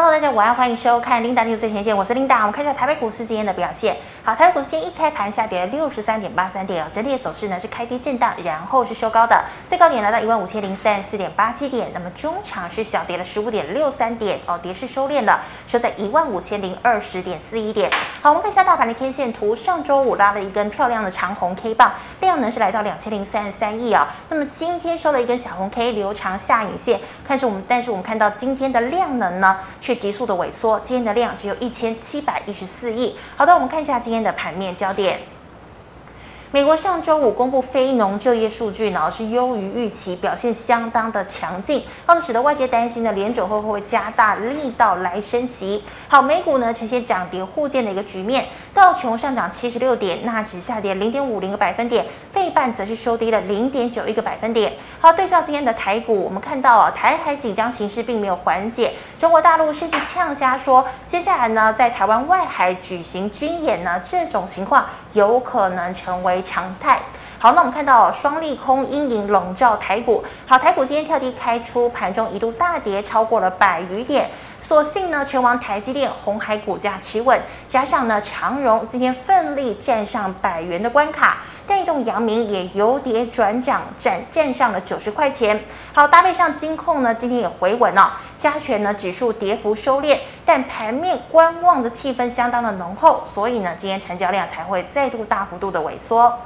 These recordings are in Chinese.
Hello，大家晚安，欢迎收看 Linda 最前线，我是 Linda。我们看一下台北股市今天的表现。好，台北股市今天一开盘下跌了六十三点八三点，整体的走势呢是开低震荡，然后是收高的，最高点来到一万五千零三十四点八七点。那么中场是小跌了十五点六三点，哦，跌势收敛了，收在一万五千零二十点四一点。好，我们看一下大盘的 K 线图，上周五拉了一根漂亮的长红 K 棒，量能是来到两千零三十三亿啊。那么今天收了一根小红 K，留长下影线，看是我们，但是我们看到今天的量能呢却急速的萎缩，今天的量只有一千七百一十四亿。好的，我们看一下今天的盘面焦点。美国上周五公布非农就业数据呢，是优于预期，表现相当的强劲，那使得外界担心呢，联准会会不会加大力道来升息？好，美股呢呈现涨跌互见的一个局面，道琼上涨七十六点，纳指下跌零点五零个百分点，费半则是收低了零点九一个百分点。好，对照今天的台股，我们看到啊，台海紧张情势并没有缓解，中国大陆甚至呛瞎说，接下来呢，在台湾外海举行军演呢，这种情况有可能成为常态。好，那我们看到双利空阴影笼罩台股。好，台股今天跳低开出，盘中一度大跌超过了百余点。所幸呢，权王台积电、红海股价持稳，加上呢长荣今天奋力站上百元的关卡，带动阳明也由跌转涨，站站上了九十块钱。好，搭配上金控呢，今天也回稳了，加权呢指数跌幅收敛，但盘面观望的气氛相当的浓厚，所以呢，今天成交量才会再度大幅度的萎缩。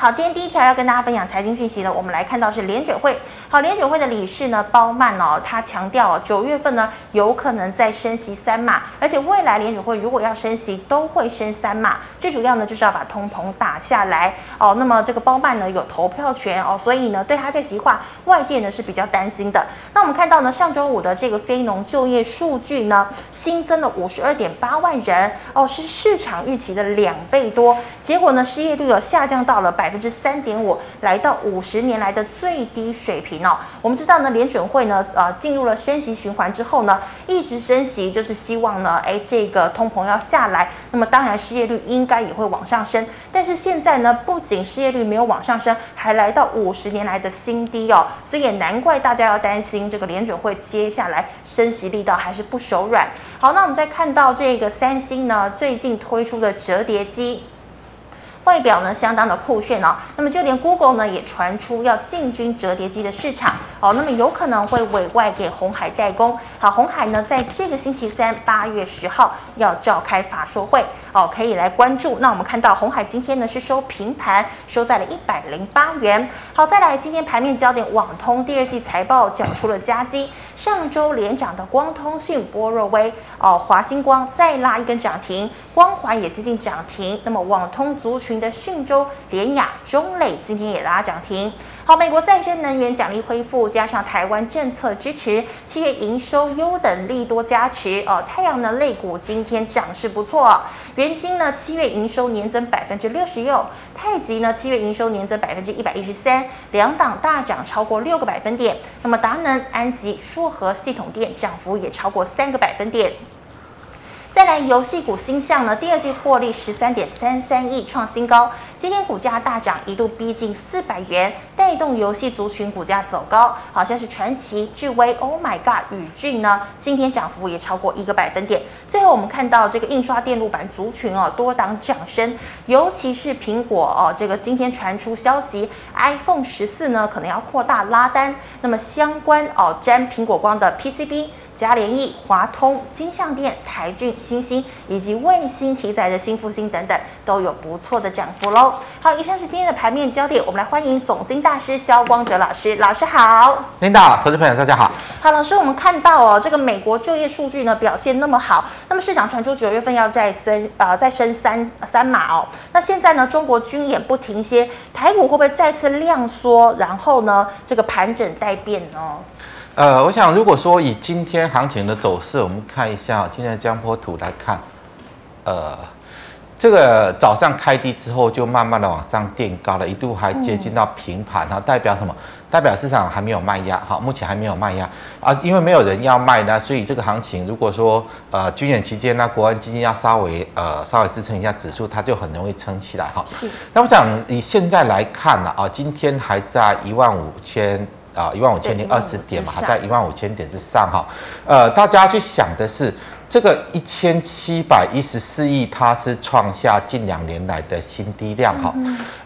好，今天第一条要跟大家分享财经讯息呢，我们来看到是联准会。好，联准会的理事呢，鲍曼哦，他强调哦，九月份呢有可能再升息三码，而且未来联准会如果要升息，都会升三码。最主要呢就是要把通膨打下来哦。那么这个鲍曼呢有投票权哦，所以呢对他这席话，外界呢是比较担心的。那我们看到呢，上周五的这个非农就业数据呢，新增了五十二点八万人哦，是市场预期的两倍多。结果呢，失业率有下降到了百。百分之三点五，来到五十年来的最低水平哦。我们知道呢，联准会呢，呃，进入了升息循环之后呢，一直升息，就是希望呢，哎，这个通膨要下来。那么当然，失业率应该也会往上升。但是现在呢，不仅失业率没有往上升，还来到五十年来的新低哦。所以也难怪大家要担心这个联准会接下来升息力道还是不手软。好，那我们再看到这个三星呢，最近推出的折叠机。外表呢相当的酷炫哦，那么就连 Google 呢也传出要进军折叠机的市场哦，那么有可能会委外给红海代工。好，红海呢在这个星期三八月十号要召开法说会哦，可以来关注。那我们看到红海今天呢是收平盘，收在了一百零八元。好，再来今天盘面焦点，网通第二季财报缴出了佳绩。上周连涨的光通讯、波若威、哦华星光再拉一根涨停，光环也接近涨停。那么网通族群的讯州、联亚、中磊今天也拉涨停。好，美国再生能源奖励恢复，加上台湾政策支持，企业营收优等利多加持。哦，太阳能类股今天涨势不错。元晶呢，七月营收年增百分之六十六，太极呢，七月营收年增百分之一百一十三，两档大涨超过六个百分点。那么达能、安吉、硕和系统电涨幅也超过三个百分点。再来，游戏股鈊象呢，第二季获利十三点三三亿，创新高。今天股价大涨，一度逼近四百元，带动游戏族群股价走高。好像是传奇、智威、Oh My God、宇峻呢，今天涨幅也超过一个百分点。最后，我们看到这个印刷电路板族群哦，多档涨升，尤其是苹果哦，这个今天传出消息，iPhone 十四呢可能要扩大拉单，那么相关哦沾苹果光的 PCB。嘉联益、华通、金象电、台郡、欣兴以及卫星题材的新复兴等等，都有不错的涨幅喽。好，以上是今天的盘面焦点，我们来欢迎总经大师萧光哲老师。老师好，领导，投资朋友大家好。好，老师，我们看到哦，这个美国就业数据呢表现那么好，那么市场传出九月份要再升呃再升三三码哦。那现在呢，中国军演不停歇，台股会不会再次量缩，然后呢这个盘整待变呢？呃，我想如果说以今天行情的走势，我们看一下今天的江波图来看，呃，这个早上开低之后就慢慢的往上垫高了，一度还接近到平盘，它代表什么？代表市场还没有卖压，好，目前还没有卖压啊，因为没有人要卖呢，所以这个行情如果说呃军演期间呢，国安基金要稍微呃稍微支撑一下指数，它就很容易撑起来哈。是。那我想以现在来看呢啊，今天还在一万五千。啊一万五千零二十点嘛，还在一万五千点之上哈。呃，大家去想的是。这个一千七百一十四亿，它是创下近两年来的新低量哈。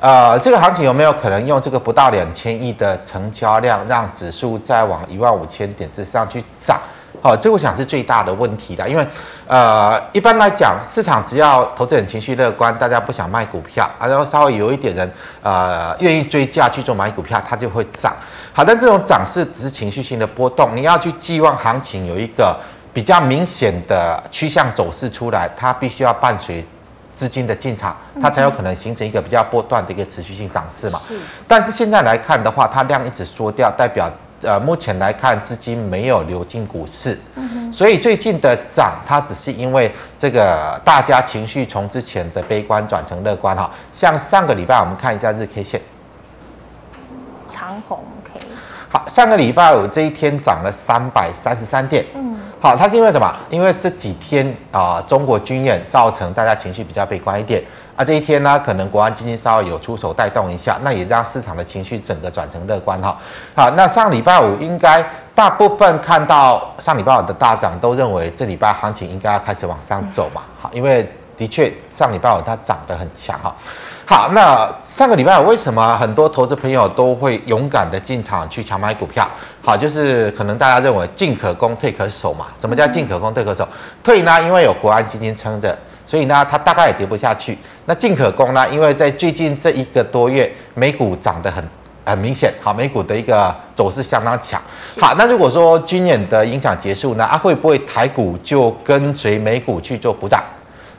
呃，这个行情有没有可能用这个不到两千亿的成交量，让指数再往一万五千点之上去涨？好，这我想是最大的问题的，因为呃，一般来讲，市场只要投资人情绪乐观，大家不想卖股票啊，然后稍微有一点人呃愿意追价去做买股票，它就会涨。好，但这种涨势只是情绪性的波动，你要去寄望行情有一个。比较明显的趋向走势出来，它必须要伴随资金的进场，它才有可能形成一个比较波段的一个持续性涨势嘛。是。但是现在来看的话，它量一直缩掉，代表呃目前来看资金没有流进股市。所以最近的涨，它只是因为这个大家情绪从之前的悲观转成乐观哈。像上个礼拜我们看一下日 K 线，长红 K。好，上个礼拜五这一天涨了三百三十三点。嗯。好，它是因为什么？因为这几天啊、呃，中国军演造成大家情绪比较悲观一点啊。这一天呢，可能国安基金稍微有出手带动一下，那也让市场的情绪整个转成乐观哈。好，那上礼拜五应该大部分看到上礼拜五的大涨，都认为这礼拜行情应该要开始往上走嘛。好，因为的确上礼拜五它涨得很强哈。好，那上个礼拜为什么很多投资朋友都会勇敢的进场去抢买股票？好，就是可能大家认为进可攻退可守嘛。什么叫进可攻退可守？退呢，因为有国安基金撑着，所以呢，它大概也跌不下去。那进可攻呢，因为在最近这一个多月，美股涨得很很明显，好，美股的一个走势相当强。好，那如果说军演的影响结束呢，啊，会不会台股就跟随美股去做补涨？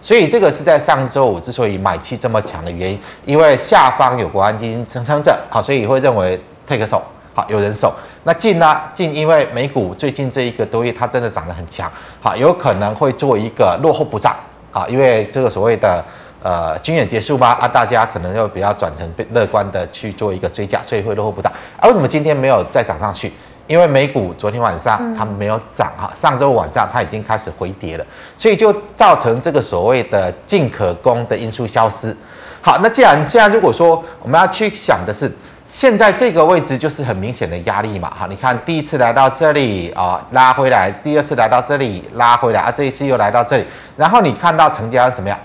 所以这个是在上周五之所以买气这么强的原因，因为下方有国安基金撑撑着，好，所以会认为退个守，好，有人守。那进呢？进，因为美股最近这一个多月它真的涨得很强，好，有可能会做一个落后补涨，好，因为这个所谓的呃军演结束嘛，啊，大家可能又比较转成乐观的去做一个追加，所以会落后不大。啊，为什么今天没有再涨上去？因为美股昨天晚上它没有涨哈，上周晚上它已经开始回跌了，所以就造成这个所谓的进可攻的因素消失。好，那既然现在如果说我们要去想的是，现在这个位置就是很明显的压力嘛，哈，你看第一次来到这里啊，拉回来，第二次来到这里拉回来啊，这一次又来到这里，然后你看到成交是什么样？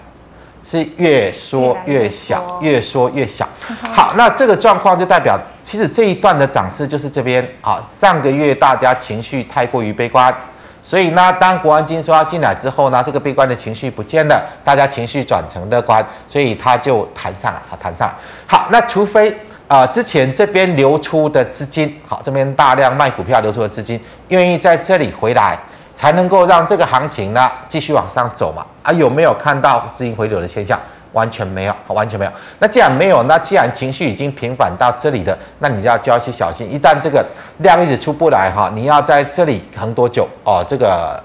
是越缩越小，越缩越小。好，那这个状况就代表，其实这一段的涨势就是这边啊。上个月大家情绪太过于悲观，所以呢，当国安金说要进来之后呢，这个悲观的情绪不见了，大家情绪转成乐观，所以它就弹上了，好，弹上。好，那除非啊、之前这边流出的资金，好，这边大量卖股票流出的资金，愿意在这里回来。才能够让这个行情呢继续往上走嘛？啊，有没有看到资金回流的现象？完全没有，好完全没有。那既然没有，那既然情绪已经平反到这里的，那你就要就要去小心。一旦这个量一直出不来哈，你要在这里横多久哦？这个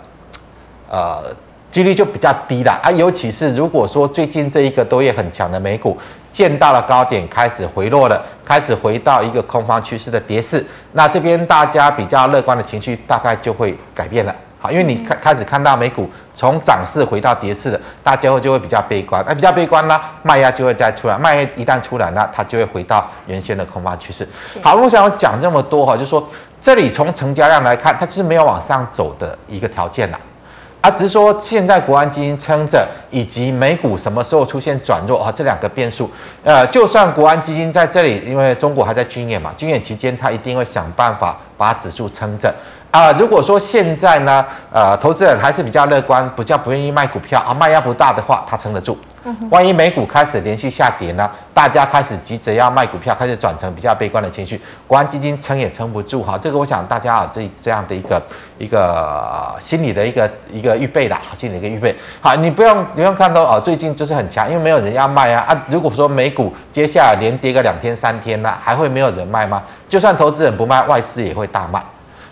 呃几率就比较低了啊。尤其是如果说最近这一个多月很强的美股见到了高点，开始回落了，开始回到一个空方趋势的跌势，那这边大家比较乐观的情绪大概就会改变了。好，因为你开开始看到美股从涨势回到跌势的，大家会就会比较悲观，那比较悲观呢，卖压就会再出来，卖压一旦出来呢，它就会回到原先的空方趋势。好，我想要讲这么多哈，就是说这里从成交量来看，它其实没有往上走的一个条件啦，啊，只是说现在国安基金撑着，以及美股什么时候出现转弱啊，这两个变数，呃，就算国安基金在这里，因为中国还在军演嘛，军演期间他一定会想办法把指数撑着。啊、呃，如果说现在呢，呃，投资人还是比较乐观，比较不愿意卖股票啊，卖压不大的话，他撑得住。万一美股开始连续下跌呢，大家开始急着要卖股票，开始转成比较悲观的情绪，国安基金撑也撑不住哈。这个我想大家啊，这这样的一个一个心理的一个一个预备啦，心理的一个预备。好，你不用不用看到哦，最近就是很强，因为没有人要卖啊啊。如果说美股接下来连跌个两天三天呢，还会没有人卖吗？就算投资人不卖，外资也会大卖。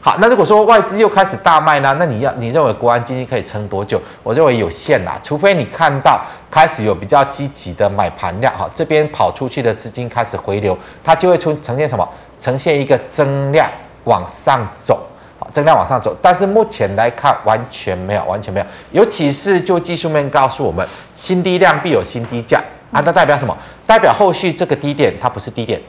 好，那如果说外资又开始大卖呢？那你要你认为国安基金可以撑多久？我认为有限啦，除非你看到开始有比较积极的买盘量，哈，这边跑出去的资金开始回流，它就会出呈现什么？呈现一个增量往上走，好，增量往上走。但是目前来看，完全没有，完全没有。尤其是就技术面告诉我们，新低量必有新低价啊，那代表什么？代表后续这个低点它不是低点。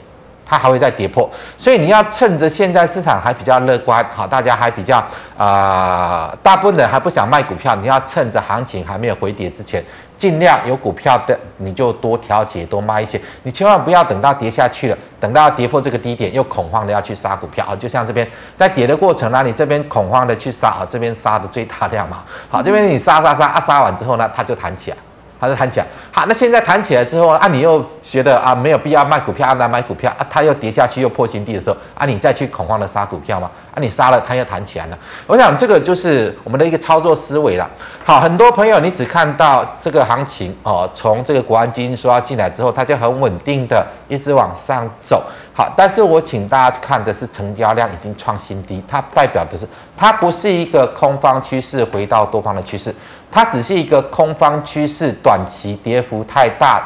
它还会再跌破，所以你要趁着现在市场还比较乐观，好，大家还比较啊、呃，大部分人还不想卖股票，你要趁着行情还没有回跌之前，尽量有股票的你就多调节多卖一些，你千万不要等到跌下去了，等到跌破这个低点又恐慌的要去杀股票啊，就像这边在跌的过程呢，你这边恐慌的去杀啊，这边杀的最大量嘛，好，这边你杀杀杀啊，杀完之后呢，它就弹起来。它就弹起来，好，那现在弹起来之后啊，你又觉得啊没有必要卖股票，啊来买股票啊，它又跌下去又破新低的时候啊，你再去恐慌的杀股票吗？啊，你杀了它又弹起来了。我想这个就是我们的一个操作思维了。好，很多朋友你只看到这个行情哦，从这个国安基金说要进来之后，它就很稳定的一直往上走。好，但是我请大家看的是成交量已经创新低，它代表的是它不是一个空方趋势回到多方的趋势。它只是一个空方趋势，短期跌幅太大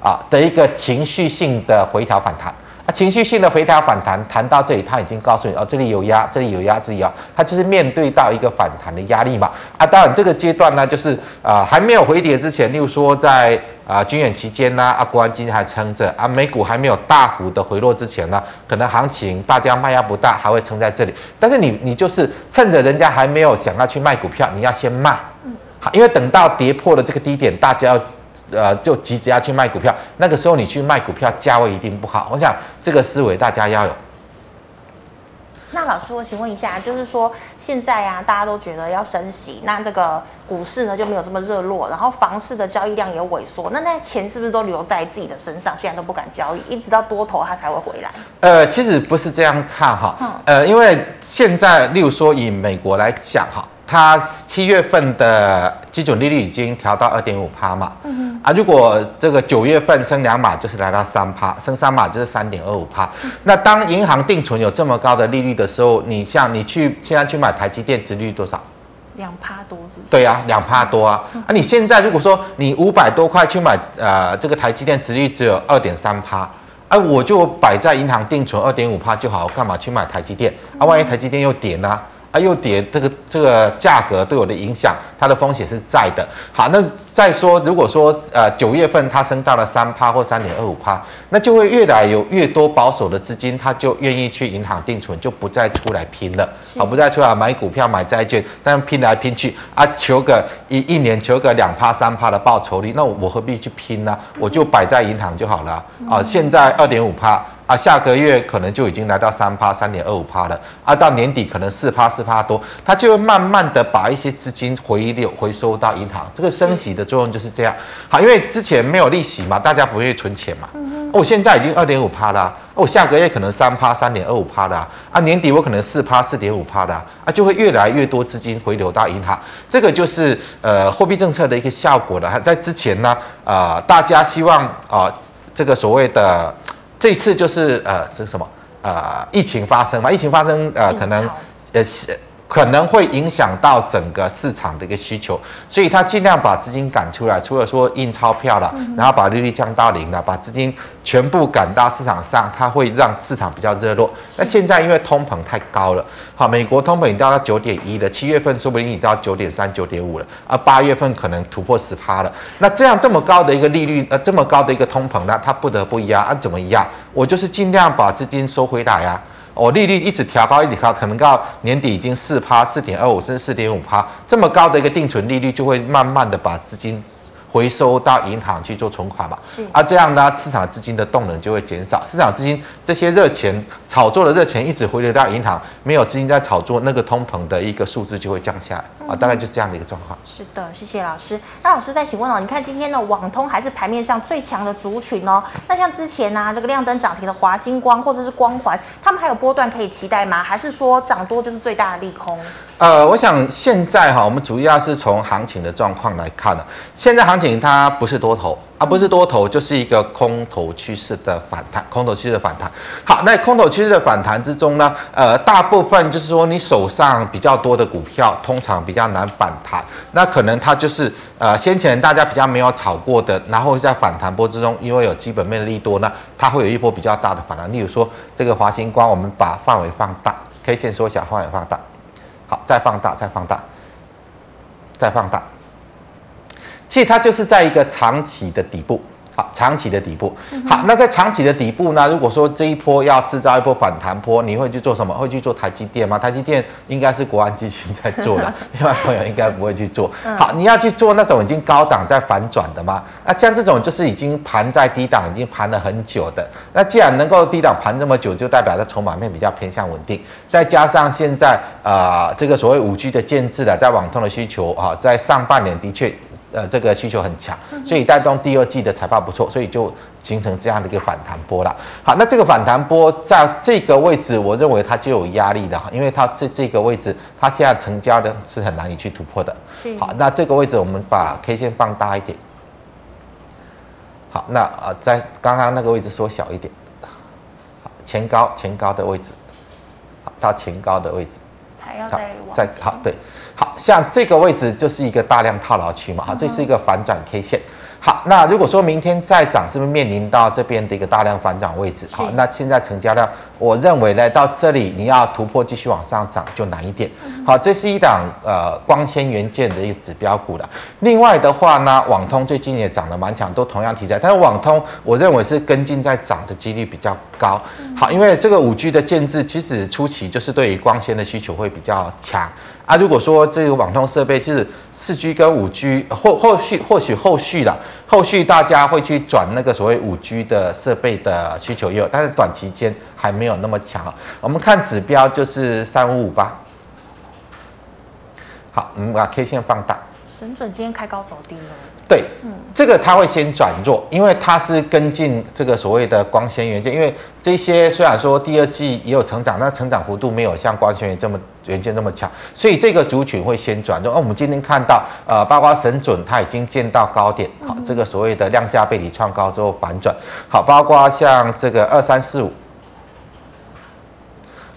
啊的一个情绪性的回调反弹。啊，情绪性的回调反弹，弹到这里，它已经告诉你哦，这里有压，这里有压，这里有，它就是面对到一个反弹的压力嘛。啊，当然这个阶段呢，就是啊还没有回跌之前，例如说在啊军演期间呢，啊国安基金还撑着啊，美股还没有大幅的回落之前呢，可能行情大家卖压不大，还会撑在这里，但是你你就是趁着人家还没有想要去卖股票，你要先卖。好，因为等到跌破了这个低点，大家要，呃，就急着要去卖股票，那个时候你去卖股票，价位一定不好。我想这个思维大家要有。那老师，我请问一下，就是说现在啊，大家都觉得要升息，那这个股市呢就没有这么热络，然后房市的交易量也萎缩，那那钱是不是都留在自己的身上，现在都不敢交易，一直到多头它才会回来？呃，其实不是这样看哈，嗯、呃，因为现在，例如说以美国来讲哈。它七月份的基准利率已经调到二点五趴嘛，啊，如果这个九月份升两码就是来到三趴，升三码就是三点二五趴。嗯、那当银行定存有这么高的利率的时候，你像你去现在去买台积电，值率多少？两趴多是不是？对啊，两趴多啊。嗯、啊，你现在如果说你五百多块去买呃这个台积电，值率只有二点三趴，啊，我就摆在银行定存二点五趴就好，我干嘛去买台积电？啊，万一台积电又跌呢？啊，又跌，这个这个价格对我的影响，它的风险是在的。好，那再说，如果说呃九月份它升到了三趴或三点二五趴，那就会越来有越多保守的资金，他就愿意去银行定存，就不再出来拼了。好，不再出来买股票、买债券，但拼来拼去啊，求个一一年求个两趴三趴的报酬率，那我何必去拼呢？我就摆在银行就好了。啊，现在二点五趴。啊，下个月可能就已经来到三趴、三点二五趴了。啊，到年底可能四趴、四趴多，它就会慢慢的把一些资金回流、回收到银行。这个升息的作用就是这样。好，因为之前没有利息嘛，大家不会存钱嘛。我现在已经二点五趴了，我下个月可能三趴、三点二五趴了。啊，年底我可能四趴、四点五趴了。啊，就会越来越多资金回流到银行。这个就是呃货币政策的一个效果了。还在之前呢，啊、呃，大家希望啊、呃，这个所谓的。这次就是呃，这是什么？呃，疫情发生嘛？疫情发生，呃，可能呃是。可能会影响到整个市场的一个需求，所以他尽量把资金赶出来，除了说印钞票了，然后把利率降到零了，把资金全部赶到市场上，它会让市场比较热络。那现在因为通膨太高了，好，美国通膨已经到九点一了，七月份说不定已经到九点三、九点五了，而八月份可能突破十趴了。那这样这么高的一个利率，呃，这么高的一个通膨呢，它不得不压啊？怎么压？我就是尽量把资金收回来呀。我利率一直调高，一直调，可能到年底已经四趴、四点二五甚至四点五趴，这么高的一个定存利率，就会慢慢的把资金。回收到银行去做存款嘛，是啊，这样呢，市场资金的动能就会减少，市场资金这些热钱炒作的热钱一直回流到银行，没有资金在炒作，那个通膨的一个数字就会降下来啊，大概就是这样的一个状况。是的，谢谢老师。那老师再请问哦，你看今天的网通还是盘面上最强的族群哦？那像之前呢、啊，这个亮灯涨停的华星光或者是光环，他们还有波段可以期待吗？还是说涨多就是最大的利空？呃，我想现在哈，我们主要是从行情的状况来看呢。现在行情它不是多头，而不是多头，就是一个空头趋势的反弹，空头趋势的反弹。好，那空头趋势的反弹之中呢，呃，大部分就是说你手上比较多的股票，通常比较难反弹。那可能它就是呃，先前大家比较没有炒过的，然后在反弹波之中，因为有基本面的利多呢，它会有一波比较大的反弹。例如说这个华星光，我们把范围放大，K 线缩小，范围放大。好，再放大，再放大，再放大。其实它就是在一个长期的底部，好，长期的底部。好，那在长期的底部呢？如果说这一波要制造一波反弹波，你会去做什么？会去做台积电吗？台积电应该是国安基金在做的，另外朋友应该不会去做。好，你要去做那种已经高档在反转的吗？那像这种就是已经盘在低档，已经盘了很久的。那既然能够低档盘这么久，就代表它筹码面比较偏向稳定。再加上现在啊、呃，这个所谓五 G 的建制的，在网通的需求啊，在上半年的确。呃，这个需求很强，所以带动第二季的财报不错，所以就形成这样的一个反弹波了。好，那这个反弹波在这个位置，我认为它就有压力的哈，因为它这这个位置，它现在成交的是很难以去突破的。好，那这个位置我们把 K 线放大一点。好，那呃，在刚刚那个位置缩小一点。好，前高前高的位置，好，到前高的位置。还要再往。再好，对。好像这个位置就是一个大量套牢区嘛，好，这是一个反转 K 线。好，那如果说明天再涨，是不是面临到这边的一个大量反转位置？好，那现在成交量，我认为呢，到这里你要突破继续往上涨就难一点。好，这是一档呃光纤元件的一个指标股了。另外的话呢，网通最近也涨得蛮强，都同样题材，但是网通我认为是跟进在涨的几率比较高。好，因为这个五 G 的建制其实初期就是对于光纤的需求会比较强。啊，如果说这个网通设备其实四 G 跟五 G 或或许或许后续啦，后续大家会去转那个所谓五 G 的设备的需求也有，但是短期间还没有那么强。我们看指标就是三五五八。好，我们把 K 线放大。神准今天开高走低了。对，嗯，这个它会先转弱，因为它是跟进这个所谓的光纤元件，因为这些虽然说第二季也有成长，但成长幅度没有像光纤元这么元件这么强，所以这个族群会先转弱。而我们今天看到，呃，包括神准它已经见到高点，好，这个所谓的量价背离创高之后反转，好，包括像这个二三四五。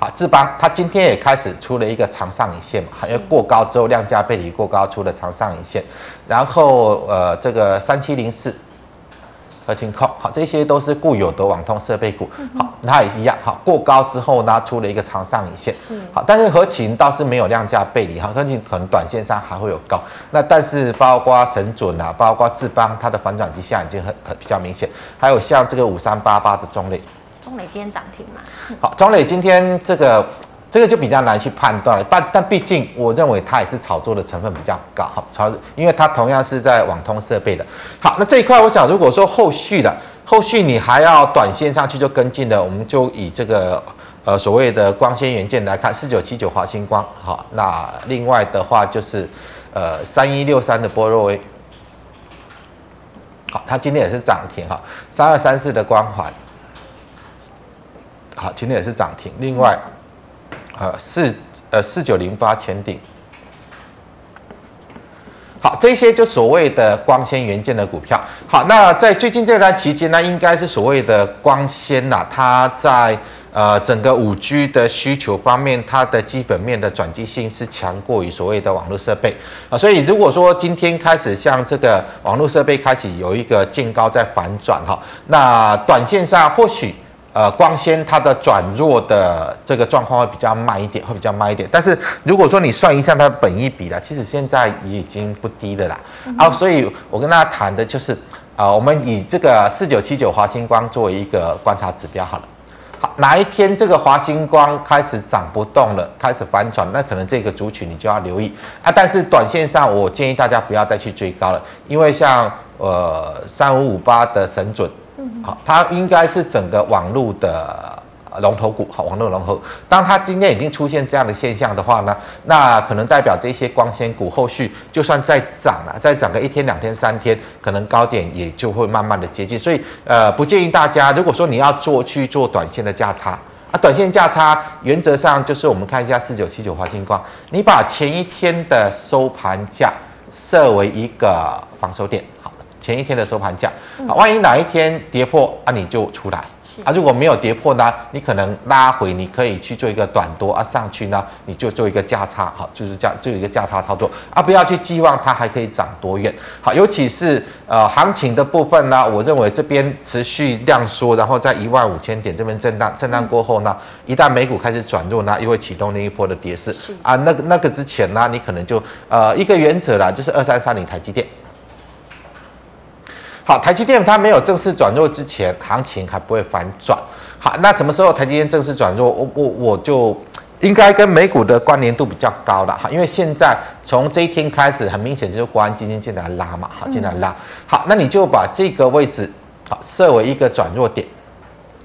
啊，智邦它今天也开始出了一个长上影线嘛，因为过高之后量价背离过高，出了长上影线。然后呃，这个三七零四和勤控，好，这些都是固有的网通设备股，好，它也一样，好，过高之后呢，出了一个长上影线，是好，但是合勤倒是没有量价背离，哈，合勤可能短线上还会有高，那但是包括神准啊，包括智邦，它的反转迹象已经很很比较明显，还有像这个五三八八的中磊。中磊今天涨停嘛？好，中磊今天这个这个就比较难去判断了，但但毕竟我认为它也是炒作的成分比较高，好炒，因为它同样是在网通设备的。好，那这一块我想，如果说后续的后续你还要短线上去就跟进的，我们就以这个呃所谓的光纤元件来看，四九七九华星光，好，那另外的话就是呃三一六三的波若威，好，它今天也是涨停哈，三二三四的光环。好，今天也是涨停。另外，呃，四呃四九零八前顶，好，这些就所谓的光纤元件的股票。好，那在最近这段期间呢，应该是所谓的光纤呐，它在呃整个五 G 的需求方面，它的基本面的转机性是强过于所谓的网络设备啊。所以如果说今天开始像这个网络设备开始有一个见高在反转哈，那短线上或许。呃，光纤它的转弱的这个状况会比较慢一点，会比较慢一点。但是如果说你算一下它的本益比啦，其实现在也已经不低的啦。嗯、啊，所以我跟大家谈的就是，啊、呃，我们以这个四九七九华星光作为一个观察指标好了。好，哪一天这个华星光开始涨不动了，开始反转，那可能这个族群你就要留意啊。但是短线上，我建议大家不要再去追高了，因为像呃三五五八的神准。好，它应该是整个网络的龙头股，好，网络龙头。当它今天已经出现这样的现象的话呢，那可能代表这些光纤股后续就算再涨了，再涨个一天、两天、三天，可能高点也就会慢慢的接近。所以，呃，不建议大家，如果说你要做去做短线的价差啊，短线价差原则上就是我们看一下四九七九华星光，你把前一天的收盘价设为一个防守点。好前一天的收盘价，啊，万一哪一天跌破啊，你就出来啊。如果没有跌破呢，你可能拉回，你可以去做一个短多啊。上去呢，你就做一个价差，好，就是价就一个价差操作啊，不要去寄望它还可以涨多远。好，尤其是呃行情的部分呢，我认为这边持续量缩，然后在一万五千点这边震荡，震荡过后呢，一旦美股开始转弱呢，又会启动另一波的跌势啊。那个那个之前呢，你可能就呃一个原则啦，就是二三三零台积电。好，台积电它没有正式转弱之前，行情还不会反转。好，那什么时候台积电正式转弱？我我我就应该跟美股的关联度比较高了哈，因为现在从这一天开始，很明显就是国安基金进来拉嘛，好，进来拉。好，那你就把这个位置好设为一个转弱点。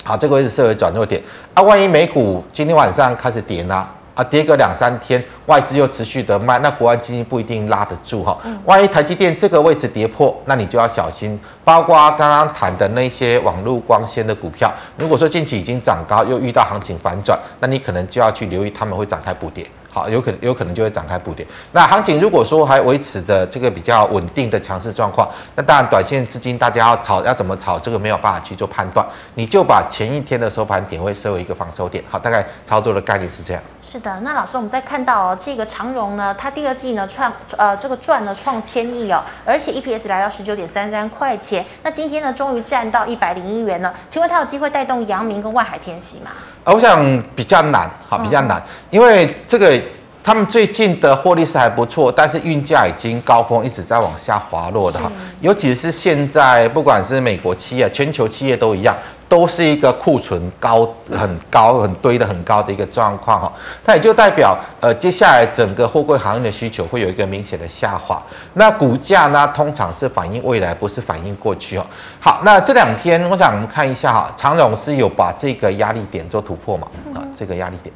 好，这个位置设为转弱点啊，万一美股今天晚上开始跌呢？啊，跌个两三天，外资又持续的卖，那国安基金不一定拉得住哈。万一台积电这个位置跌破，那你就要小心。包括刚刚谈的那些网络光纤的股票，如果说近期已经涨高，又遇到行情反转，那你可能就要去留意，他们会展开补跌。好，有可能有可能就会展开补跌。那行情如果说还维持的这个比较稳定的强势状况，那当然短线资金大家要炒要怎么炒，这个没有办法去做判断。你就把前一天的收盘点位设为一个防守点。好，大概操作的概念是这样。是的，那老师我们再看到哦，这个长荣呢，它第二季呢创呃这个赚了创千亿哦，而且 EPS 来到十九点三三块钱。那今天呢终于站到一百零一元了，请问它有机会带动阳明跟万海天喜吗？啊我想比较难，好，比较难，因为这个他们最近的获利是还不错，但是运价已经高峰一直在往下滑落的哈，尤其是现在不管是美国企业、全球企业都一样。都是一个库存高很高很堆的很高的一个状况哈，那也就代表呃接下来整个货柜行业的需求会有一个明显的下滑，那股价呢通常是反映未来，不是反映过去哦。好，那这两天我想我们看一下哈，常总是有把这个压力点做突破嘛？啊，这个压力点。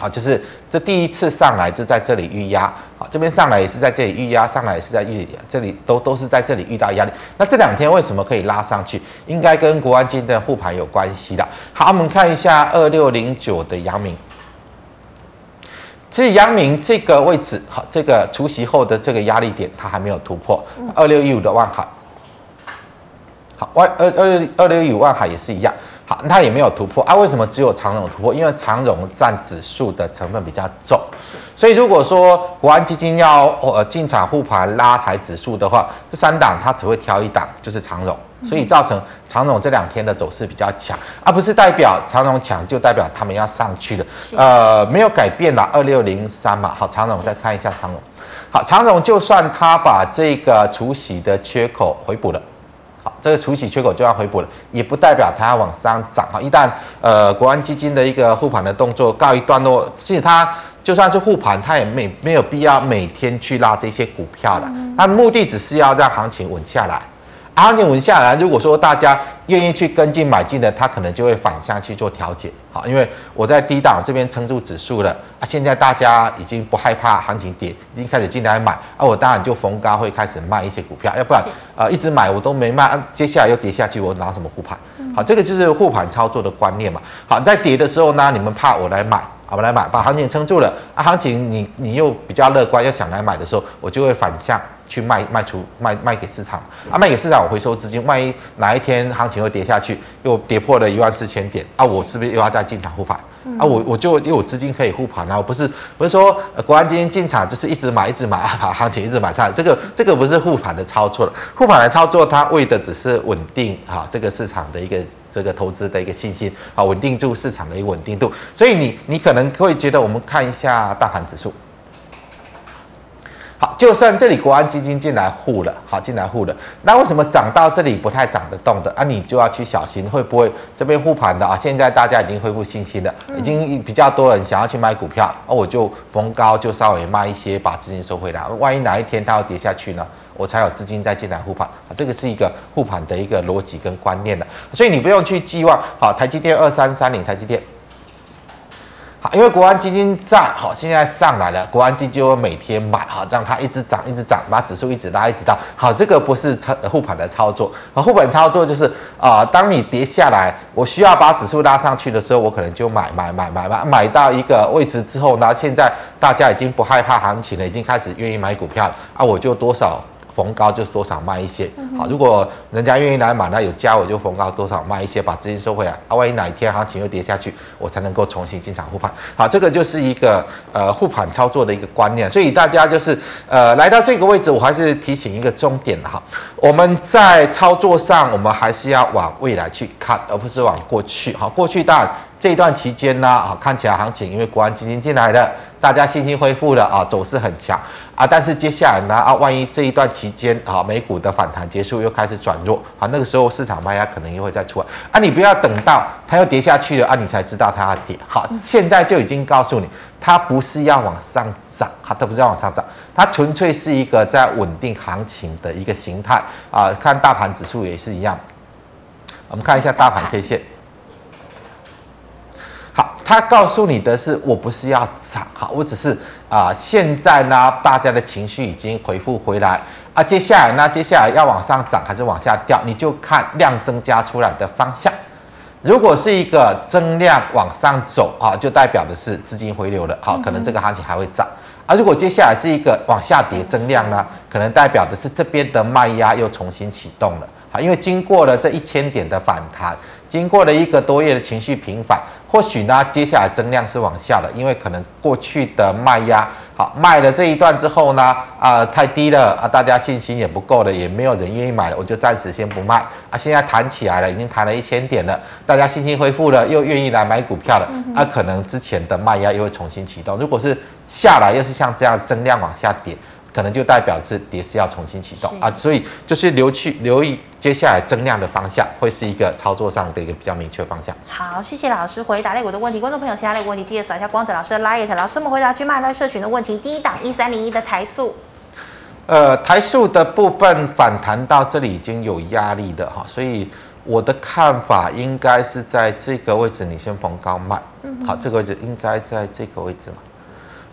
好，就是这第一次上来就在这里遇压，好，这边上来也是在这里遇压，上来也是在遇这里都都是在这里遇到压力。那这两天为什么可以拉上去？应该跟国安基金的护盘有关系的。好，我们看一下二六零九的阳明，其实阳明这个位置，好，这个除息后的这个压力点它还没有突破。二六一五的万海，好，万二二六二六一五万海也是一样。它也没有突破啊？为什么只有长荣突破？因为长荣占指数的成分比较重，所以如果说国安基金要呃进场护盘拉抬指数的话，这三档它只会挑一档，就是长荣，所以造成长荣这两天的走势比较强，而不是代表长荣强就代表他们要上去的，呃，没有改变了二六零三嘛。好，长荣再看一下长荣，好，长荣就算它把这个除息的缺口回补了。好，这个除息缺口就要回补了，也不代表它要往上涨哈。一旦呃国安基金的一个护盘的动作告一段落，其实它就算是护盘，它也没没有必要每天去拉这些股票的，它目的只是要让行情稳下来。行情稳下来，如果说大家愿意去跟进买进的，它可能就会反向去做调节。好，因为我在低档这边撑住指数了啊，现在大家已经不害怕行情跌，已经开始进来买啊，我当然就逢高会开始卖一些股票，要不然呃一直买我都没卖，啊，接下来又跌下去，我拿什么护盘？好，这个就是护盘操作的观念嘛。好，在跌的时候呢，你们怕我来买，我们来买，把行情撑住了啊，行情你你又比较乐观，又想来买的时候，我就会反向。去卖卖出卖卖给市场啊，卖给市场我回收资金。万一哪一天行情又跌下去，又跌破了一万四千点啊，我是不是又要再进场护盘啊？我我就有资金可以护盘啊，我不是不是说呃国安基金进场就是一直买一直买啊，把 行情一直买上来，这个这个不是护盘的操作了。护盘的操作它为的只是稳定啊这个市场的一个这个投资的一个信心啊，稳定住市场的一个稳定度。所以你你可能会觉得，我们看一下大盘指数。好，就算这里国安基金进来护了，好，进来护了，那为什么涨到这里不太涨得动的啊？你就要去小心，会不会这边护盘的啊？现在大家已经恢复信心了，已经比较多人想要去买股票，那我就逢高就稍微卖一些，把资金收回来。万一哪一天它要跌下去呢？我才有资金再进来护盘啊。这个是一个护盘的一个逻辑跟观念的，所以你不用去寄望。好，台积电二三三零，台积电。好，因为国安基金在，好，现在上来了，国安基金就每天买，好，让它一直涨，一直涨，把指数一直拉，一直到，好，这个不是操护盘的操作，啊，护盘操作就是啊、当你跌下来，我需要把指数拉上去的时候，我可能就买买买买买，买到一个位置之后呢，现在大家已经不害怕行情了，已经开始愿意买股票了，啊，我就多少。逢高就多少卖一些，好，如果人家愿意来买，那有加我就逢高多少卖一些，把资金收回来。啊，万一哪一天行情又跌下去，我才能够重新进场护盘。好，这个就是一个呃护盘操作的一个观念。所以大家就是呃来到这个位置，我还是提醒一个重点的哈，我们在操作上，我们还是要往未来去看，而不是往过去。好，过去当然。这一段期间呢，啊，看起来行情因为国安基金进来了，大家信心恢复了啊，走势很强啊。但是接下来呢，啊，万一这一段期间啊，美股的反弹结束又开始转弱啊，那个时候市场卖压可能又会再出来啊。你不要等到它又跌下去了啊，你才知道它要跌。好，现在就已经告诉你，它不是要往上涨，它都不是要往上涨，它纯粹是一个在稳定行情的一个形态啊。看大盘指数也是一样，我们看一下大盘 K 线。好他告诉你的是，我不是要涨，好，我只是啊、现在呢，大家的情绪已经恢复回来啊，接下来呢，接下来要往上涨还是往下掉，你就看量增加出来的方向。如果是一个增量往上走啊，就代表的是资金回流了，好，可能这个行情还会涨。啊，如果接下来是一个往下跌增量呢，可能代表的是这边的卖压又重新启动了，好，因为经过了这一千点的反弹，经过了一个多月的情绪平反。或许呢，接下来增量是往下的，因为可能过去的卖压好卖了这一段之后呢，啊、呃、太低了啊，大家信心也不够了，也没有人愿意买了，我就暂时先不卖啊。现在弹起来了，已经弹了一千点了，大家信心恢复了，又愿意来买股票了，啊，可能之前的卖压又会重新启动。如果是下来又是像这样增量往下跌。可能就代表是跌势要重新启动啊，所以就是留去留意接下来增量的方向，会是一个操作上的一个比较明确方向。好，谢谢老师回答类股的问题，观众朋友其他类股问题记得扫一下光子老师的 LINE，老师们回答去麦来社群的问题。第一档一三零一的台塑，呃，台塑的部分反弹到这里已经有压力的哈，所以我的看法应该是在这个位置你先逢高卖，好，这个位置应该在这个位置嘛。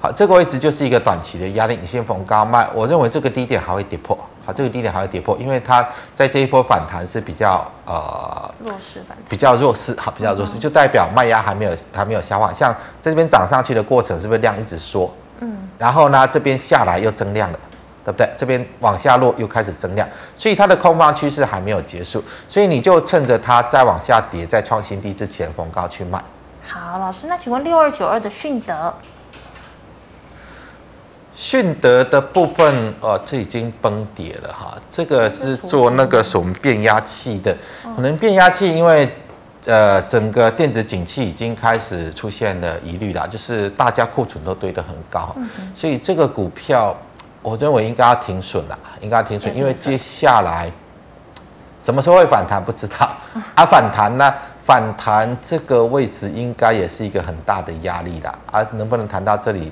好，这个位置就是一个短期的压力，你先逢高卖。我认为这个低点还会跌破。好，这个低点还会跌破，因为它在这一波反弹是比较呃弱势反弹，比较弱势。好，比较弱势，就代表卖压还没有还没有消化。像这边涨上去的过程，是不是量一直缩？嗯。然后呢，这边下来又增量了，对不对？这边往下落又开始增量，所以它的空方趋势还没有结束，所以你就趁着它再往下跌、再创新低之前逢高去卖。好，老师，那请问六二九二的迅德？迅德的部分，哦，这已经崩跌了哈。这个是做那个什么变压器的，可能变压器因为呃整个电子景气已经开始出现了疑虑了，就是大家库存都堆得很高，所以这个股票我认为应该要停损了，应该要停损，因为接下来什么时候会反弹不知道 啊。反弹呢，反弹这个位置应该也是一个很大的压力的啊，能不能谈到这里？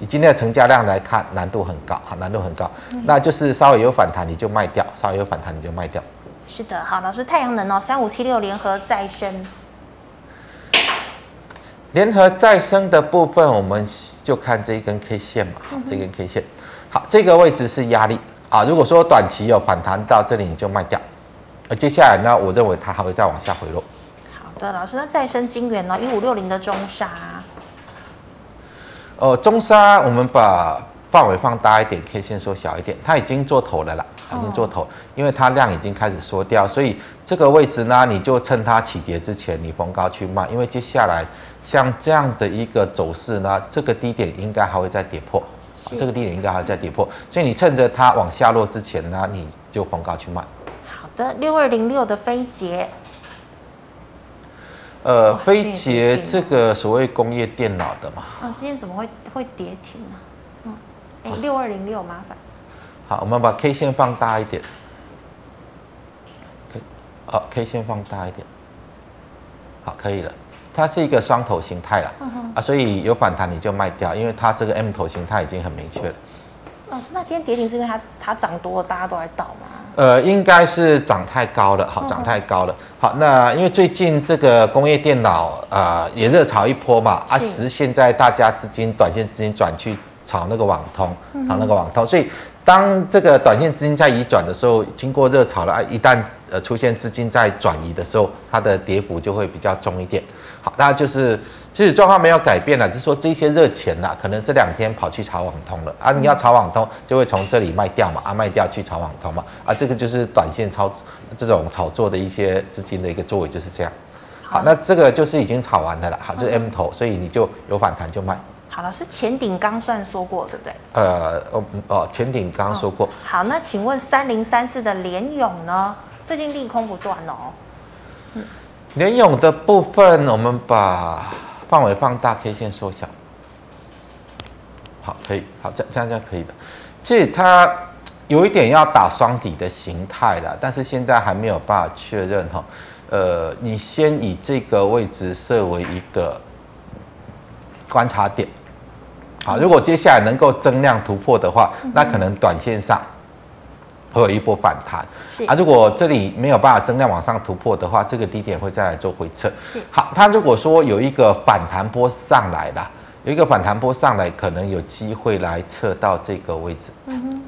以今天的成交量来看，难度很高，哈，难度很高，嗯、那就是稍微有反弹你就卖掉，稍微有反弹你就卖掉。是的，好，老师，太阳能哦，三五七六联合再生，联合再生的部分，我们就看这一根 K 线嘛，好，这根 K 线，好，这个位置是压力啊，如果说短期有反弹到这里，你就卖掉，而接下来呢，我认为它还会再往下回落。好的，老师，那再生金源呢？一五六零的中砂。哦，中沙我们把范围放大一点，K 线缩小一点，它已经做头了啦，已经做头，因为它量已经开始缩掉，所以这个位置呢，你就趁它起跌之前，你逢高去卖，因为接下来像这样的一个走势呢，这个低点应该还会再跌破，这个低点应该还会再跌破，所以你趁着它往下落之前呢，你就逢高去卖。好的，六二零六的飞捷。呃，飞捷这个所谓工业电脑的嘛，啊，今天怎么会会跌停呢？嗯，哎，六二零六麻烦。好，我们把 K 线放大一点。K，好，K 线放大一点。好，可以了。它是一个双头形态了，嗯、啊，所以有反弹你就卖掉，因为它这个 M 头形态已经很明确了。老师，那今天跌停是因为它它涨多了，大家都在倒吗？呃，应该是涨太高了，好，涨太高了。好，那因为最近这个工业电脑啊、呃、也热炒一波嘛，是啊，其实现在大家资金短线资金转去炒那个网通，炒那个网通，嗯、所以当这个短线资金在移转的时候，经过热炒了啊，一旦呃出现资金在转移的时候，它的跌幅就会比较重一点。好，那就是。其实状况没有改变了，只是说这些热钱呐，可能这两天跑去炒网通了啊。你要炒网通，就会从这里卖掉嘛，啊，卖掉去炒网通嘛，啊，这个就是短线操这种炒作的一些资金的一个作为就是这样。好，那这个就是已经炒完的了，好，就是 M 头，所以你就有反弹就卖。好了，是前顶刚算说过，对不对？呃，哦哦，前顶刚说过。好，那请问三零三四的联勇呢？最近利空不断哦。联勇的部分，我们把范围放大，K 线缩小。好，可以，好，这样这样这样可以的。这它有一点要打双底的形态了，但是现在还没有办法确认哈。呃，你先以这个位置设为一个观察点。好，如果接下来能够增量突破的话，那可能短线上。会有一波反弹，是啊。如果这里没有办法增量往上突破的话，这个低点会再来做回撤。是好，它如果说有一个反弹波上来了，有一个反弹波上来，可能有机会来测到这个位置。嗯哼，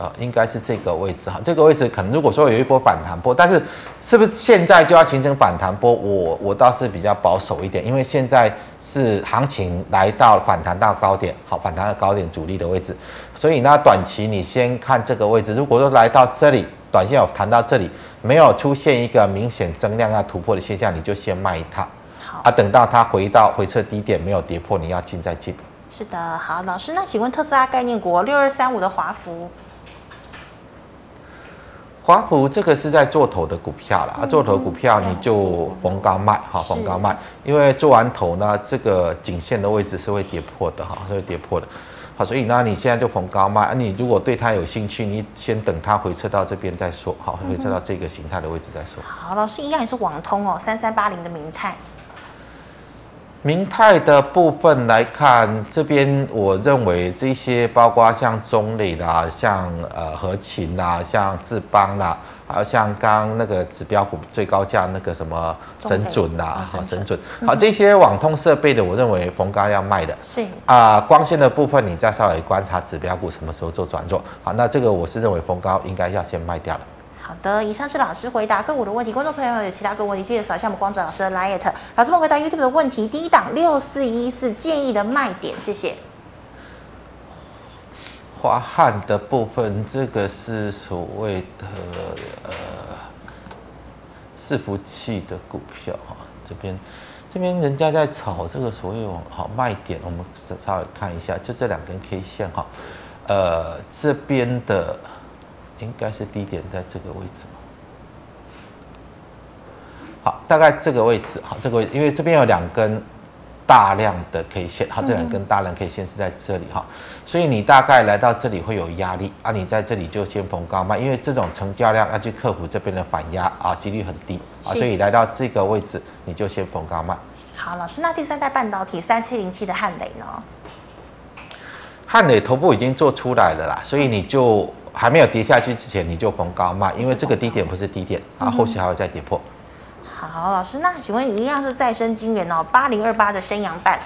呃，应该是这个位置哈。这个位置可能如果说有一波反弹波，但是是不是现在就要形成反弹波？我我倒是比较保守一点，因为现在。是行情来到反弹到高点，好，反弹到高点主力的位置，所以呢，短期你先看这个位置。如果说来到这里，短线有弹到这里，没有出现一个明显增量要突破的现象，你就先卖一套。好啊，等到它回到回撤低点没有跌破，你要进再进。是的，好，老师，那请问特斯拉概念股六二三五的华孚。华普这个是在做头的股票了啊，做头股票你就逢高卖哈，逢高卖，因为做完头呢，这个颈线的位置是会跌破的哈，是会跌破的。好，所以呢，你现在就逢高卖啊，你如果对它有兴趣，你先等它回撤到这边再说，好，回撤到这个形态的位置再说。好，老师一样也是网通哦，三三八零的明泰。明泰的部分来看，这边我认为这些包括像中磊啦，像呃和勤啦，像智邦啦，还有像刚刚那个指标股最高价那个什么神准啦，好神准，好这些网通设备的，我认为逢高要卖的。是啊，光纤的部分你再稍微观察指标股什么时候做转弱。好，那这个我是认为逢高应该要先卖掉了。好的，以上是老师回答个股的问题。观众朋友有其他个股问题，记得扫一下我们光哲老师的 LINE。老师们回答 YouTube 的问题，第一档六四一四建议的卖点，谢谢。华汉的部分，这个是所谓的呃伺服器的股票哈，这边这边人家在炒这个所谓好卖点，我们稍微看一下，就这两根 K 线哈，呃这边的。应该是低点在这个位置。好，大概这个位置，好，这个位置，因为这边有两根大量的 K 线，好，这两根大量 K 线是在这里哈，所以你大概来到这里会有压力啊，你在这里就先逢高卖，因为这种成交量要去克服这边的反压啊，几率很低啊，所以来到这个位置你就先逢高卖。好，老师，那第三代半导体三七零七的汉磊呢？汉磊头部已经做出来了啦，所以你就。还没有跌下去之前，你就逢高卖，因为这个低点不是低点啊，后续还会再跌破。好，老师，那请问一样是再生晶圆哦，八零二八的升阳半。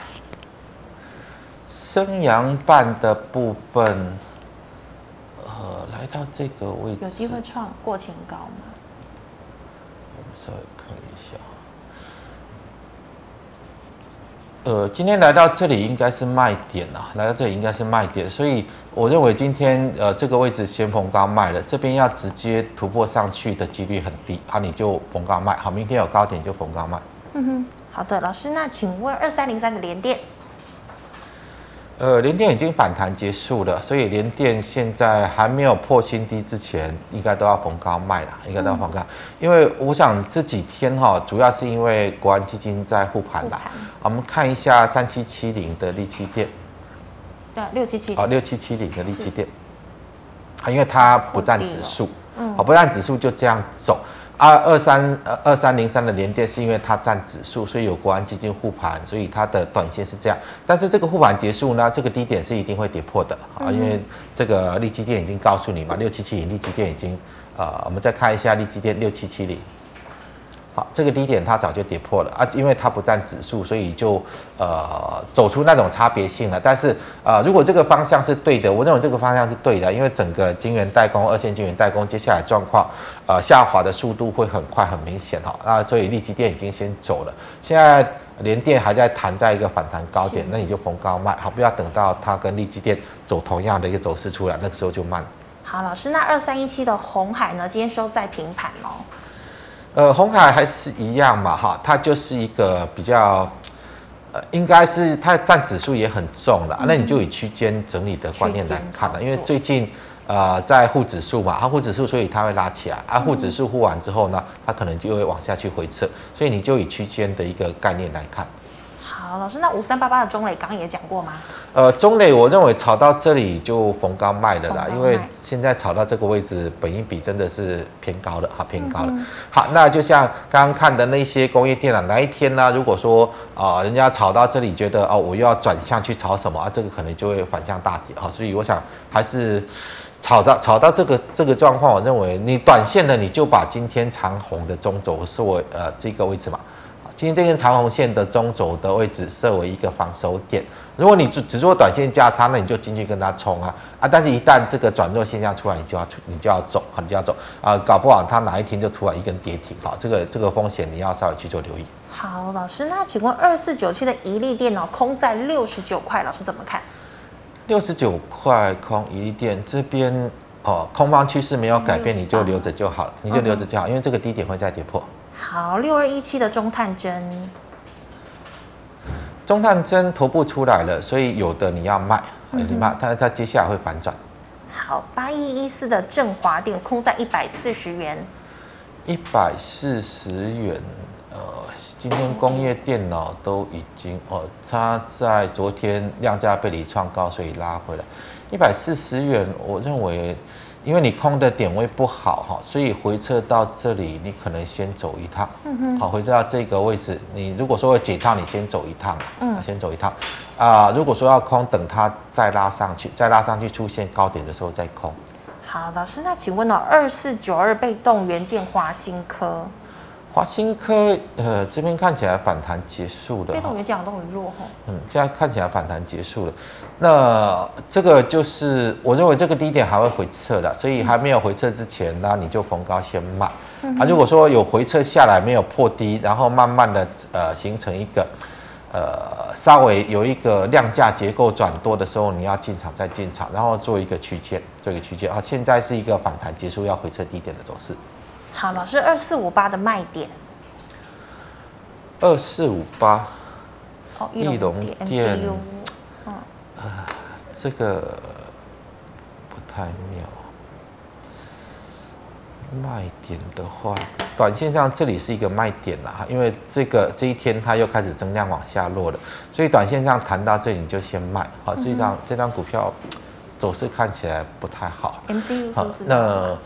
升阳半的部分，呃，来到这个位置，有机会创过前高吗？我们稍微看一下。呃，今天来到这里应该是卖点啊，来到这里应该是卖点，所以。我认为今天呃这个位置先逢高卖了，这边要直接突破上去的几率很低，好，你就逢高卖，好，明天有高点就逢高卖。嗯哼，好的，老师，那请问二三零三的联电，呃，联电已经反弹结束了，所以联电现在还没有破新低之前，应该都要逢高卖了，应该都要逢高，嗯、因为我想这几天哈，主要是因为国安基金在护盘啦，我们看一下三七七零的力积电。六七七哦，六七七零的利基店，啊，因为它不占指数，嗯，不占指数就这样走。二，二三呃二三零三的连跌是因为它占指数，所以有国安基金护盘，所以它的短线是这样。但是这个护盘结束呢，这个低点是一定会跌破的啊，因为这个利基店已经告诉你嘛，六七七零利基店已经，呃，我们再看一下利基店六七七零。好，这个低点它早就跌破了啊，因为它不占指数，所以就呃走出那种差别性了。但是呃，如果这个方向是对的，我认为这个方向是对的，因为整个晶圆代工、二线晶圆代工接下来状况呃下滑的速度会很快、很明显哈。那所以立基电已经先走了，现在联电还在弹在一个反弹高点，那你就逢高卖，好，不要等到它跟立基电走同样的一个走势出来，那个时候就慢。好，老师，那二三一七的红海呢？今天收在平盘哦。呃，红海还是一样嘛，哈，它就是一个比较呃，应该是它占指数也很重了，嗯、那你就以区间整理的观念来看了，因为最近呃在护指数嘛，它护指数所以它会拉起来，啊护指数护完之后呢，它可能就会往下去回撤，所以你就以区间的一个概念来看。好，老师，那五三八八的中磊刚刚也讲过吗？呃，中磊我认为炒到这里就逢高卖的啦，因为现在炒到这个位置，本益比真的是偏高的，哈，偏高了。嗯、好，那就像刚刚看的那些工业电脑，哪一天呢？如果说啊、呃，人家炒到这里，觉得哦，我又要转向去炒什么啊，这个可能就会反向大跌啊。所以我想还是炒到炒到这个这个状况，我认为你短线的你就把今天长红的中轴是我呃这个位置嘛。今天这根长红线的中轴的位置设为一个防守点。如果你只只做短线价差，那你就进去跟它冲啊啊！但是，一旦这个转弱现象出来，你就要出，你就要走，你就要走啊！搞不好它哪一天就突然一根跌停，好，这个这个风险你要稍微去做留意。好，老师，那请问二四九七的一利电脑空在六十九块，老师怎么看？六十九块空一利电这边哦，空方趋势没有改变，你就留着就好了，你就留着就好，因为这个低点会再跌破。好，六二一七的中探针，中探针头部出来了，所以有的你要卖，你卖、它它接下来会反转。好，八一一四的振华电空在一百四十元，一百四十元，呃，今天工业电脑都已经哦，它在昨天量价背离创高，所以拉回来一百四十元，我认为。因为你空的点位不好哈，所以回撤到这里，你可能先走一趟。嗯哼。好，回撤到这个位置，你如果说要解套，你先走一趟。嗯。先走一趟。啊，如果说要空，等它再拉上去，再拉上去出现高点的时候再空。好，老师，那请问呢？二四九二被动元件华新科。华新科，呃，这边看起来反弹结束了。被动元件都很弱哈。嗯，现在看起来反弹结束了。那这个就是我认为这个低点还会回撤的，所以还没有回撤之前，那你就逢高先卖。嗯、啊，如果说有回撤下来没有破低，然后慢慢的呃形成一个呃稍微有一个量价结构转多的时候，你要进场再进场，然后做一个区间，做一个区间啊。现在是一个反弹结束要回撤低点的走势。好，老师，二四五八的卖点。二四五八，哦，义隆电，嗯，啊，这个不太妙。卖点的话，短线上这里是一个卖点了哈，因为这个这一天它又开始增量往下落了，所以短线上谈到这里就先卖。好，这张、嗯、这张股票走势看起来不太好。MCU 是不是？那。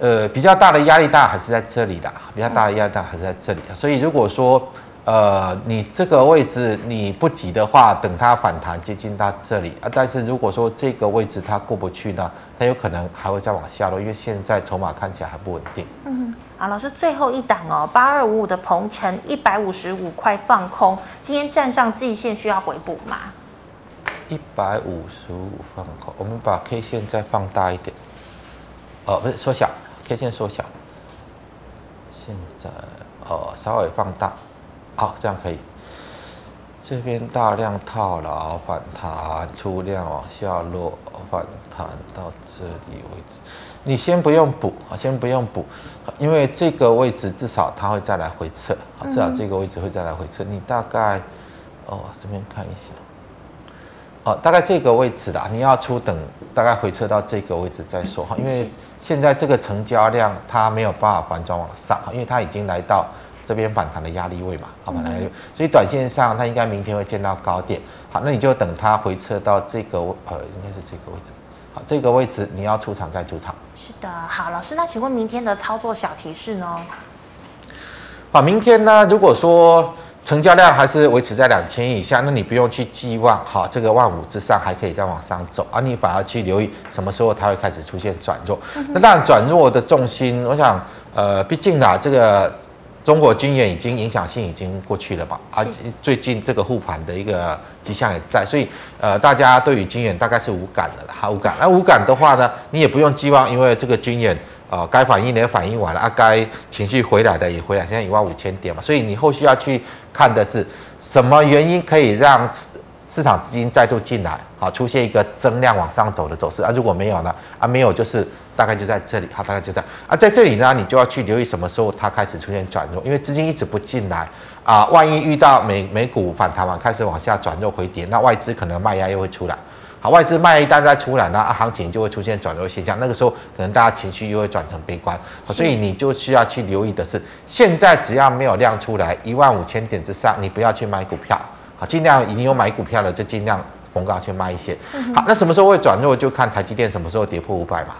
呃，比较大的压力大还是在这里的，比较大的压力大还是在这里。所以如果说，呃，你这个位置你不急的话，等它反弹接近到这里啊。但是如果说这个位置它过不去呢，它有可能还会再往下落，因为现在筹码看起来还不稳定。嗯，好，老师最后一档哦，八二五五的鹏程一百五十五块放空，今天站上季线需要回补吗？一百五十五放空，我们把 K 线再放大一点，哦，不是缩小。K 线缩小，现在哦，稍微放大，好，这样可以。这边大量套牢反弹，出量往下落，反弹到这里为止。你先不用补啊，先不用补，因为这个位置至少它会再来回撤啊，至少这个位置会再来回撤。你大概哦，这边看一下，哦，大概这个位置的，你要出等大概回撤到这个位置再说哈，因为。现在这个成交量它没有办法反转往上，因为它已经来到这边反弹的压力位嘛，好吧，来，所以短线上它应该明天会见到高点，好，那你就等它回撤到这个呃，应该是这个位置，好，这个位置你要出场再出场。是的，好，老师，那请问明天的操作小提示呢？好，明天呢，如果说。成交量还是维持在两千亿以下，那你不用去寄望哈，这个万五之上还可以再往上走，而你反而去留意什么时候它会开始出现转弱。那当然转弱的重心，我想，呃，毕竟啊，这个中国军演已经影响性已经过去了吧？啊最近这个护盘的一个迹象也在，所以呃，大家对于军演大概是无感的了，哈，无感。那无感的话呢，你也不用寄望，因为这个军演。哦，该反应的反应完了啊，该情绪回来的也回来，现在一万五千点嘛，所以你后续要去看的是什么原因可以让市场资金再度进来，好，出现一个增量往上走的走势啊。如果没有呢？啊，没有就是大概就在这里，好，大概就在啊，在这里呢，你就要去留意什么时候它开始出现转弱，因为资金一直不进来啊，万一遇到美美股反弹嘛开始往下转弱回跌，那外资可能卖压又会出来。好，外资卖一单再出来，那行情就会出现转弱现象。那个时候，可能大家情绪又会转成悲观。所以你就需要去留意的是，现在只要没有量出来一万五千点之上，你不要去买股票。好，尽量已经有买股票的，就尽量逢高去卖一些。好，那什么时候会转弱？就看台积电什么时候跌破五百嘛。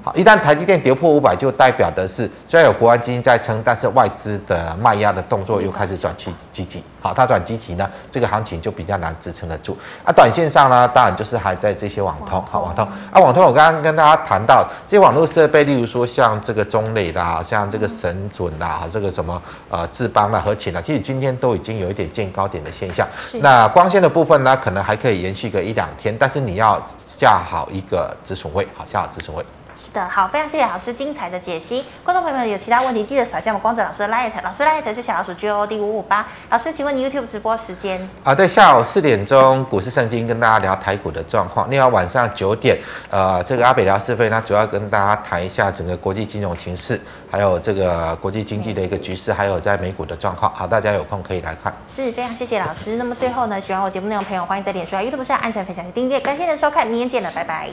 嗯，好，一旦台积电跌破五百，就代表的是虽然有国安基金在撑，但是外资的卖压的动作又开始转去积极。好，它转积极呢，这个行情就比较难支撑得住。啊，短线上呢，当然就是还在这些网通，好，网通啊，网通我刚刚跟大家谈到这些网络设备，例如说像这个中磊啦，像这个神准啦，这个什么呃智邦啦、和勤啦，其实今天都已经有一点见高点的现象。那光纤的部分呢，可能还可以延续个一两天，但是你要架好一个止损位，好，架好止损位。是的，好，非常谢谢老师精彩的解析。观众朋友们有其他问题，记得扫一下我们光泽老师的 LINE，老师 LINE 是小老鼠 G O D 五五八。老师，请问你 YouTube 直播时间？啊，对，下午四点钟股市圣经跟大家聊台股的状况。另外晚上九点，呃，这个阿北聊是非那，主要跟大家谈一下整个国际金融情势，还有这个国际经济的一个局势，还有在美股的状况。好，大家有空可以来看。是非常谢谢老师。那么最后呢，喜欢我节目内容的朋友，欢迎在脸书、YouTube 上按赞、分享、订阅。感谢您的收看，明天见了，拜拜。